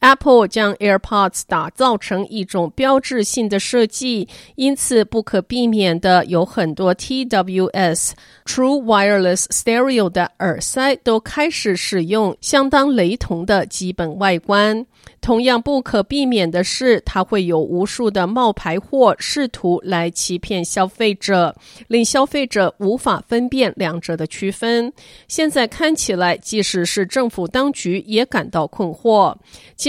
Apple 将 AirPods 打造成一种标志性的设计，因此不可避免的有很多 TWS True Wireless Stereo 的耳塞都开始使用相当雷同的基本外观。同样不可避免的是，它会有无数的冒牌货试图来欺骗消费者，令消费者无法分辨两者的区分。现在看起来，即使是政府当局也感到困惑。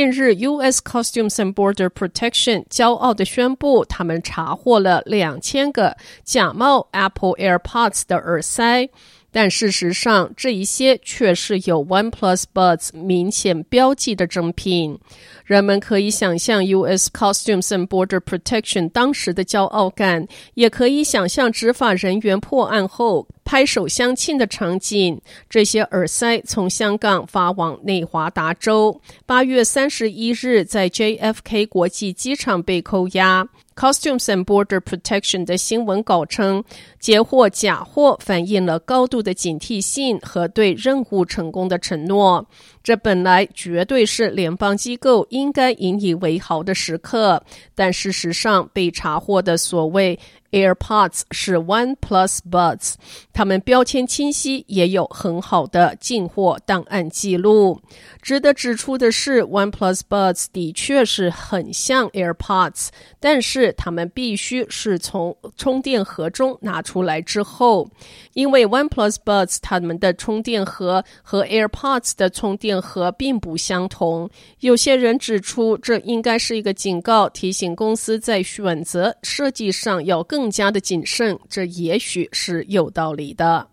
近日，U.S. Customs and Border Protection 骄傲地宣布，他们查获了两千个假冒 Apple AirPods 的耳塞。但事实上，这一些却是有 OnePlus Buds 明显标记的正品。人们可以想象 U.S. Customs and Border Protection 当时的骄傲感，也可以想象执法人员破案后拍手相庆的场景。这些耳塞从香港发往内华达州，八月三十一日在 JFK 国际机场被扣押。Costumes and Border Protection 的新闻稿称，截获假货反映了高度的警惕性和对任务成功的承诺。这本来绝对是联邦机构应该引以为豪的时刻，但事实上被查获的所谓 AirPods 是 OnePlus Buds，它们标签清晰，也有很好的进货档案记录。值得指出的是，OnePlus Buds 的确是很像 AirPods，但是它们必须是从充电盒中拿出来之后，因为 OnePlus Buds 它们的充电盒和 AirPods 的充电和并不相同。有些人指出，这应该是一个警告，提醒公司在选择设计上要更加的谨慎。这也许是有道理的。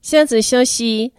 下次消息。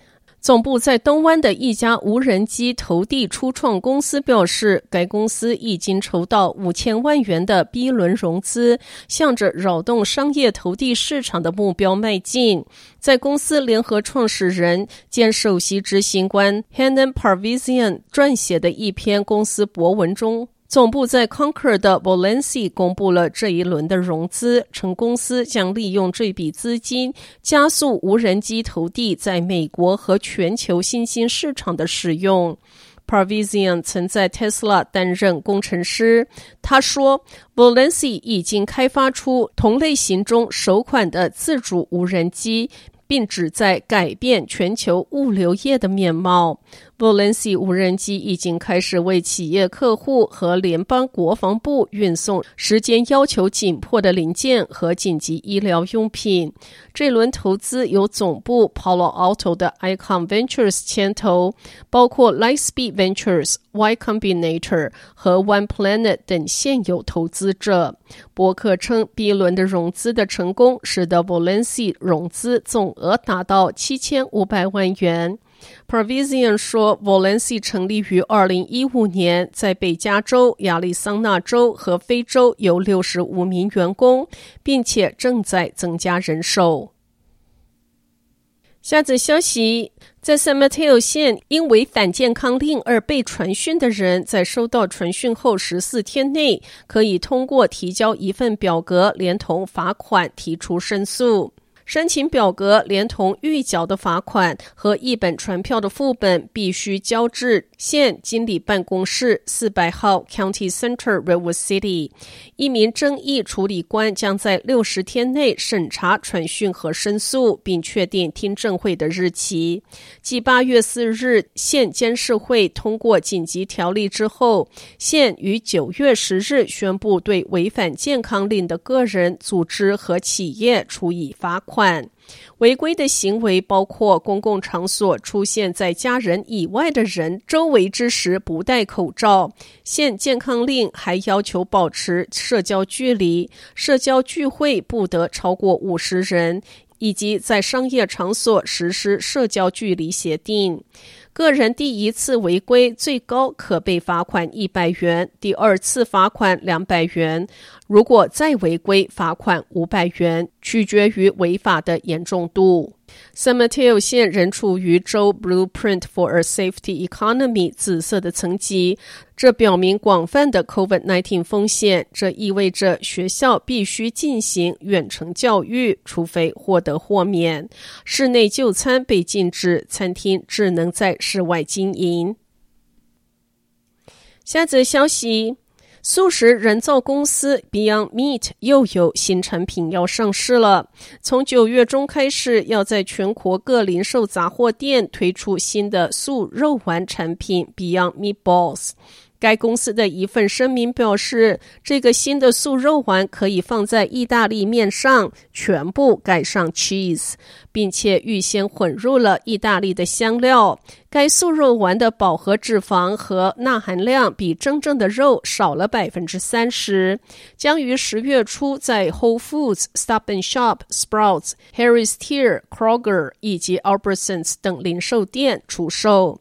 总部在东湾的一家无人机投递初创公司表示，该公司已经筹到五千万元的 B 轮融资，向着扰动商业投递市场的目标迈进。在公司联合创始人兼首席执行官 Hannan Parvizian 撰写的一篇公司博文中，总部在 Concord 的 Volansi 公布了这一轮的融资，称公司将利用这笔资金加速无人机投递在美国和全球新兴市场的使用。Parvizian 曾在 Tesla 担任工程师，他说，Volansi 已经开发出同类型中首款的自主无人机。并旨在改变全球物流业的面貌。Volansi 无人机已经开始为企业客户和联邦国防部运送时间要求紧迫的零件和紧急医疗用品。这轮投资由总部 Palo Alto 的 Icon Ventures 牵头，包括 Lightspeed Ventures、Y Combinator 和 One Planet 等现有投资者。伯克称，B 轮的融资的成功使得 Volansi 融资总额达到七千五百万元。Provision 说，Volansi 成立于二零一五年，在北加州、亚利桑那州和非洲有六十五名员工，并且正在增加人手。下则消息，在 San Mateo 县因违反健康令而被传讯的人，在收到传讯后十四天内，可以通过提交一份表格，连同罚款提出申诉。申请表格连同预缴的罚款和一本传票的副本，必须交至县经理办公室四百号 County Center Redwood City。一名争议处理官将在六十天内审查传讯和申诉，并确定听证会的日期。继八月四日县监事会通过紧急条例之后，县于九月十日宣布对违反健康令的个人、组织和企业处以罚款。款违规的行为包括公共场所出现在家人以外的人周围之时不戴口罩。现健康令还要求保持社交距离，社交聚会不得超过五十人，以及在商业场所实施社交距离协定。个人第一次违规最高可被罚款一百元，第二次罚款两百元。如果再违规，罚款五百元，取决于违法的严重度。San Mateo 县仍处于州 Blueprint for a Safety Economy 紫色的层级，这表明广泛的 COVID-19 风险。这意味着学校必须进行远程教育，除非获得豁免。室内就餐被禁止，餐厅只能在室外经营。下则消息。素食人造公司 Beyond Meat 又有新产品要上市了。从九月中开始，要在全国各零售杂货店推出新的素肉丸产品 Beyond Meatballs。该公司的一份声明表示，这个新的素肉丸可以放在意大利面上，全部盖上 cheese，并且预先混入了意大利的香料。该素肉丸的饱和脂肪和钠含量比真正的肉少了百分之三十，将于十月初在 Whole Foods、Stop and Shop、Sprouts、Harris Teeter、Kroger 以及 Albertsons 等零售店出售。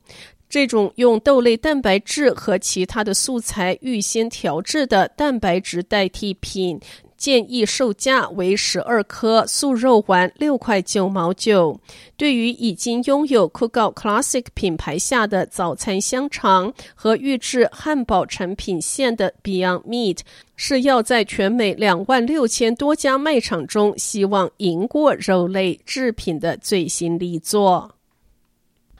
这种用豆类蛋白质和其他的素材预先调制的蛋白质代替品，建议售价为十二颗素肉丸六块九毛九。对于已经拥有 cook Classic 品牌下的早餐香肠和预制汉堡产品线的 Beyond Meat，是要在全美两万六千多家卖场中，希望赢过肉类制品的最新力作。